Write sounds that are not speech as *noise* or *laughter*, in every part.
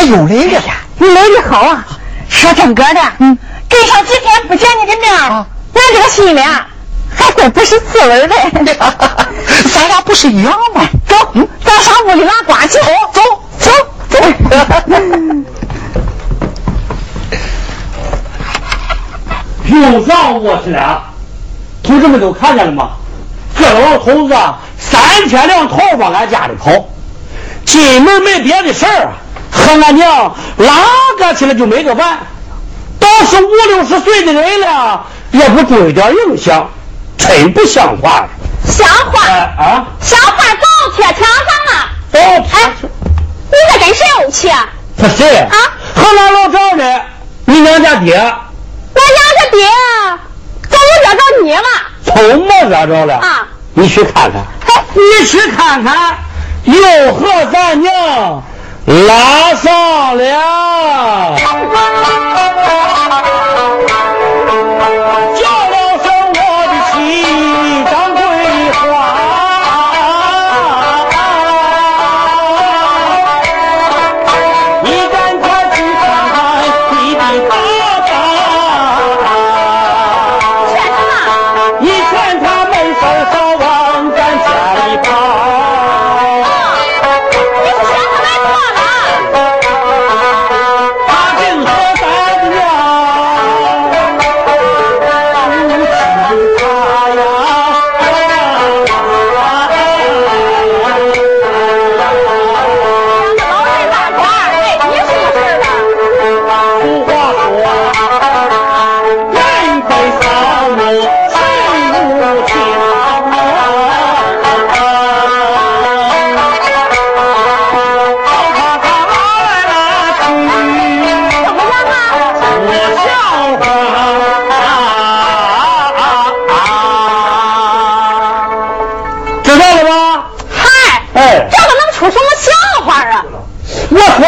我又来了呀。你来的好啊！说真格的，嗯，跟上几天不见你的面儿，啊俺这个心里啊，还怪不是滋味的。*laughs* 咱俩不是一样吗？走，咱上屋里拉呱去。走走走。*laughs* 又上我去了，同志们都看见了吗？这老头子啊三天两头往俺家里跑，进门没别的事儿啊，和俺娘拉个起来就没个完。都是五六十岁的人了，也不注意点影响，真不像话。像话哎啊，像话早贴墙上了。哦，哎，你在跟谁怄气啊？他谁啊和俺老丈人，你娘家爹，我家爹怎么惹着你了？从没惹着了。啊，你去看看，哎你去看看，又和咱娘拉上了。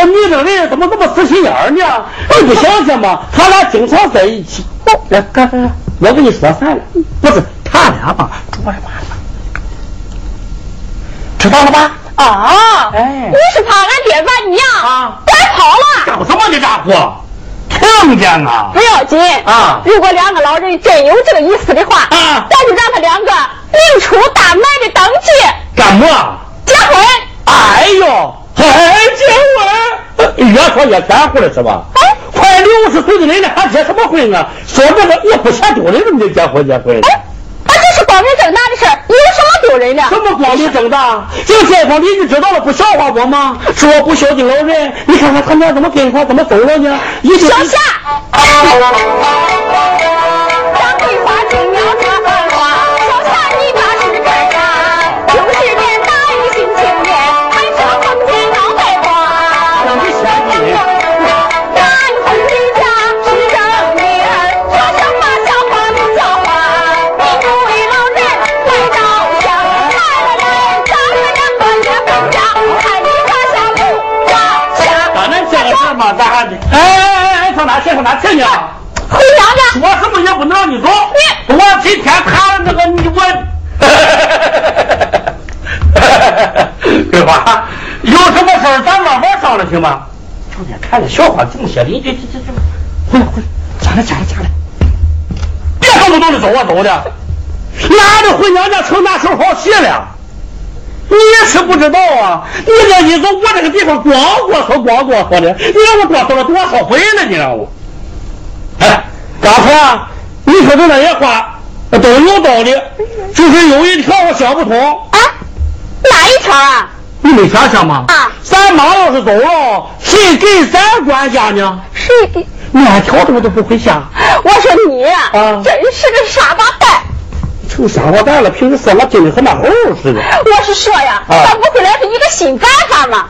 说你这个人怎么这么死心眼儿呢？你不想想吗？他俩经常在一起。哦，来，干啥？我跟你说反了，不是他俩吧？捉着麻烦，知道了吧？啊，哎你是怕俺爹把你呀啊拐跑了？搞什么呢，家伙？听见啊不？要紧啊如果两个老人真有这个意思的话，啊咱就让他两个明出大门的登记干么？结婚。哎呦，还结婚？越说越天乎了是吧？哎快六十岁的人了，还结什么婚啊？说这个也不嫌丢人，怎么就结婚结婚？哎，啊，这是光明正大的事儿，有什么丢人的？什么光明正大？这个街坊邻居知道了不笑话我吗？说我不孝敬老人，你看看他娘怎么跟他怎么走了呢？一小夏，张今天看了那个你我，*laughs* 桂花，有什么事儿咱慢慢商量行吗？整天看着笑话，这么些邻居，这这这，回来回来，家来家来家来，别动不动的走啊走的，哪的回娘家成拿手好戏了？你也是不知道啊！你这一走，我这个地方光过说光过说的，你让我哆嗦了多少回了？你让我，哎，刚才啊，你说的那些话都有道理，就是有一条我想不通。啊，哪一条啊？你没想想吗？啊，咱妈要是走了，谁给咱管家呢？谁给？面条怎么都不会下？我说你，啊真是个傻瓜蛋。成傻瓜蛋了，平时说话听的和那猴似的。我是说呀，啊咱不会来是一个新办法吗？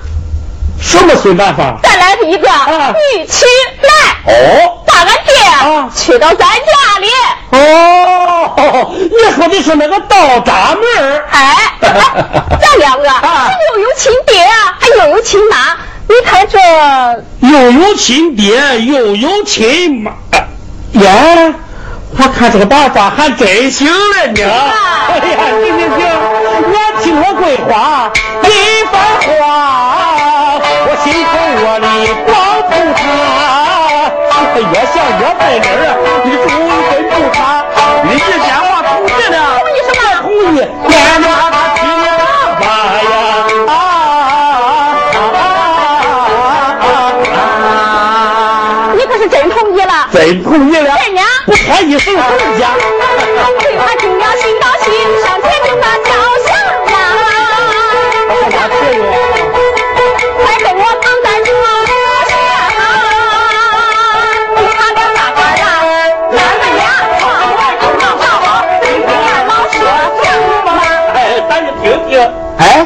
什么新办法？再来是一个啊女婿来，哦把俺爹啊娶到咱家里。哦，你说的是那个倒闸门儿哎，*laughs* 咱两个啊又有亲爹，还又有亲妈，你看这又有亲爹又有亲妈。呀，我看这个办法还真行了呢。哎呀，行行行，我听我桂花一番话，我心头窝里光扑他，越想越带劲儿啊！你终于真不他，你这电话同意了，同意什么？同意，连着他听你爸爸呀！啊啊啊！你可是真同意了。真同意了，真的不开一声回家。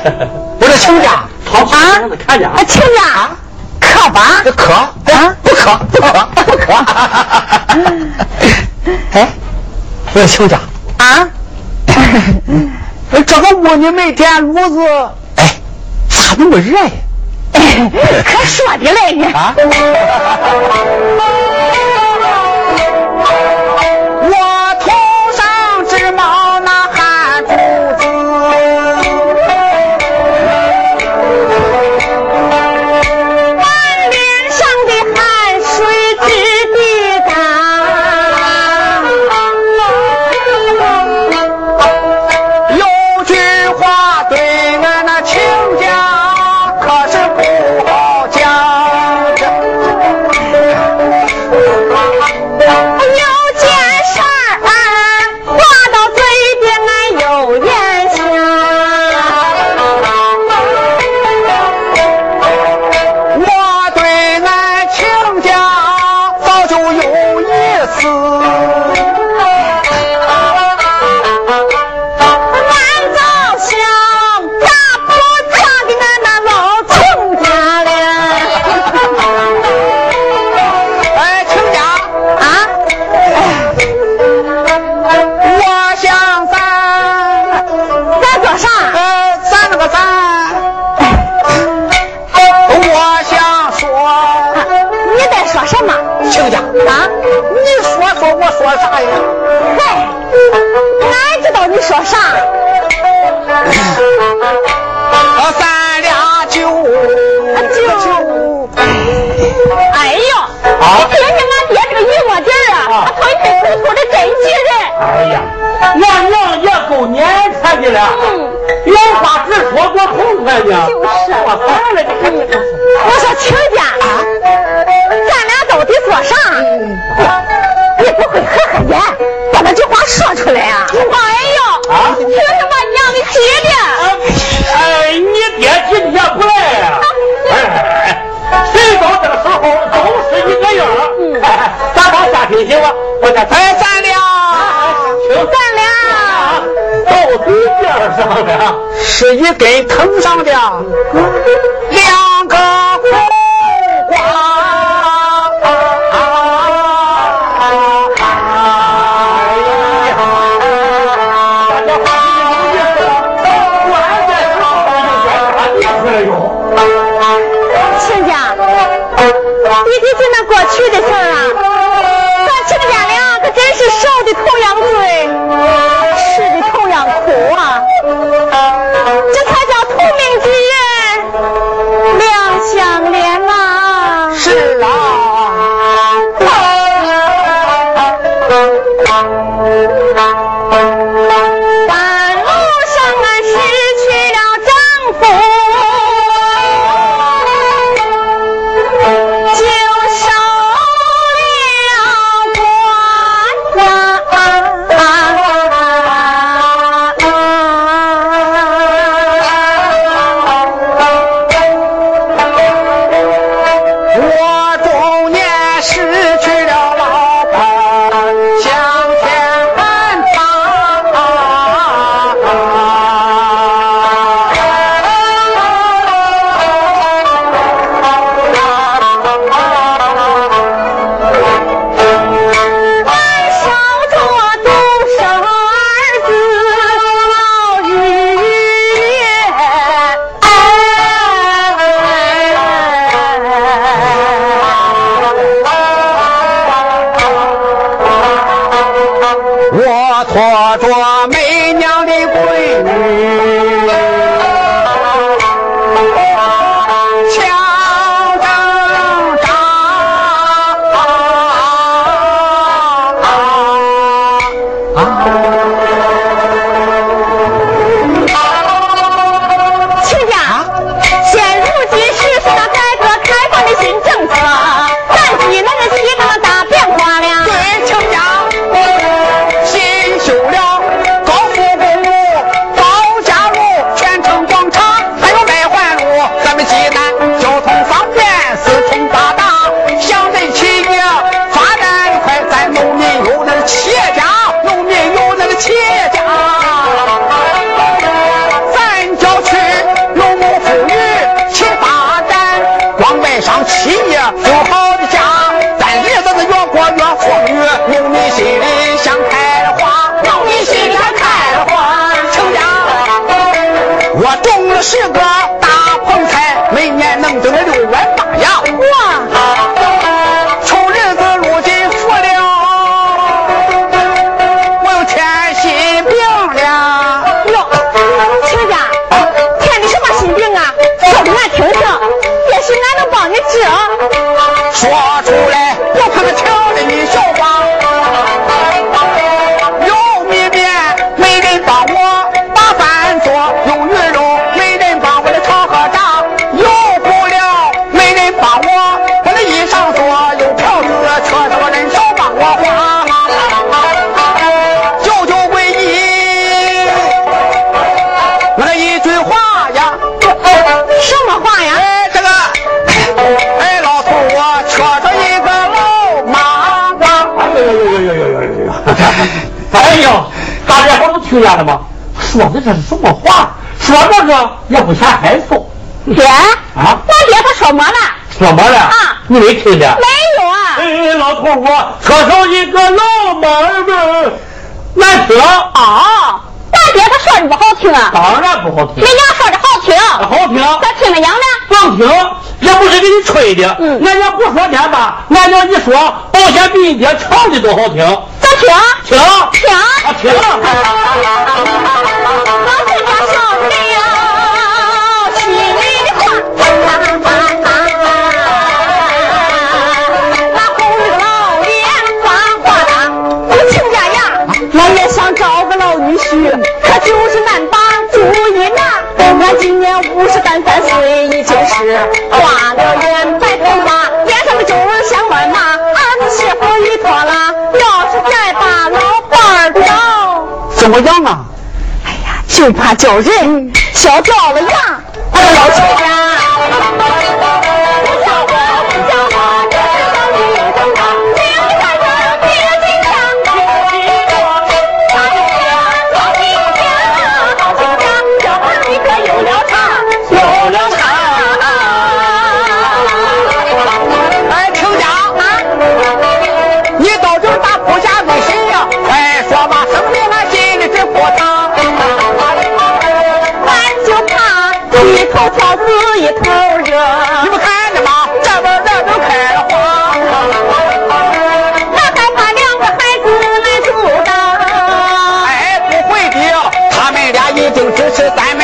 哎，*laughs* 我这亲家，好好让他看见啊啊，。亲家，可吧？可啊，不可不可不可。*laughs* 哎，我说亲家，啊，*laughs* 这个屋你没点炉子，哎，咋那么热呀？可说的嘞你。啊？亲家，啊？你说说我说啥呀？嗨，俺知道你说啥。呃，*coughs* 咱俩就就哎呦，啊你听听俺爹这个一窝底儿啊，啊他吞吞吐吐的真气人。哎呀，俺娘也够年轻的了，嗯，有话直说多痛快呢。就是我烦了，你看你。我说亲出来啊？哎呦，啊？听他妈娘的急的。哎，你爹今天不来呀、哎，谁到这个时候都是一个样咱往下听行吗？我家哎，咱俩。听咱俩。到对边上了。是一根藤上的听见了吗？说的这是什么话？说这个也不嫌害臊。爹啊，我爹他说么了？说么了？啊，你没听见？没有啊。哎，老头，我车上一个老妈儿难听。哦，我爹他说的不好听啊。当然不好听。人娘说的好听。好听。咋听着娘呢？光听也不是给你吹的。嗯。俺娘不说天吧，俺娘一说，保险比你爹唱的都好听。咋听？听。听。啊，听。可 *laughs* 啊？哎呀，就怕叫人笑掉了牙。哎呀，*laughs* 头挑子一头热你们看着吗？这边热都开了花。我害怕两个孩子难阻挡哎不会的他们俩已经支持咱